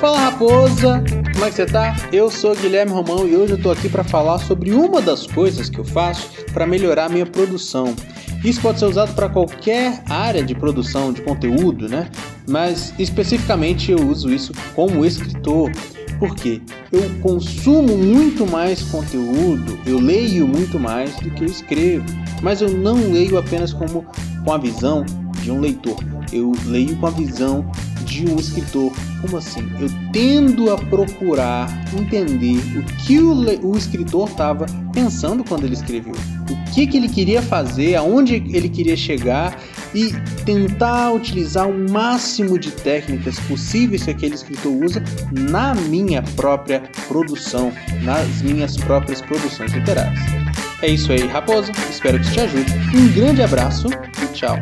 Fala raposa, como é que você tá? Eu sou Guilherme Romão e hoje eu tô aqui para falar sobre uma das coisas que eu faço para melhorar a minha produção. Isso pode ser usado para qualquer área de produção de conteúdo, né? Mas especificamente eu uso isso como escritor. Porque eu consumo muito mais conteúdo, eu leio muito mais do que eu escrevo, mas eu não leio apenas como com a visão de um leitor. Eu leio com a visão de um escritor. Como assim? Eu tendo a procurar entender o que o, o escritor estava pensando quando ele escreveu, o que, que ele queria fazer, aonde ele queria chegar e tentar utilizar o máximo de técnicas possíveis que aquele escritor usa na minha própria produção, nas minhas próprias produções literárias. É isso aí, raposa. Espero que te ajude. Um grande abraço e tchau.